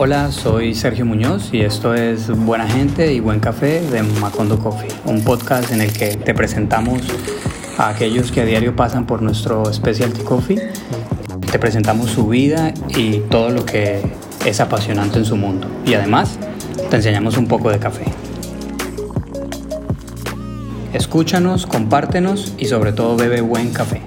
Hola, soy Sergio Muñoz y esto es Buena Gente y Buen Café de Macondo Coffee, un podcast en el que te presentamos a aquellos que a diario pasan por nuestro Specialty Coffee. Te presentamos su vida y todo lo que es apasionante en su mundo. Y además, te enseñamos un poco de café. Escúchanos, compártenos y sobre todo bebe buen café.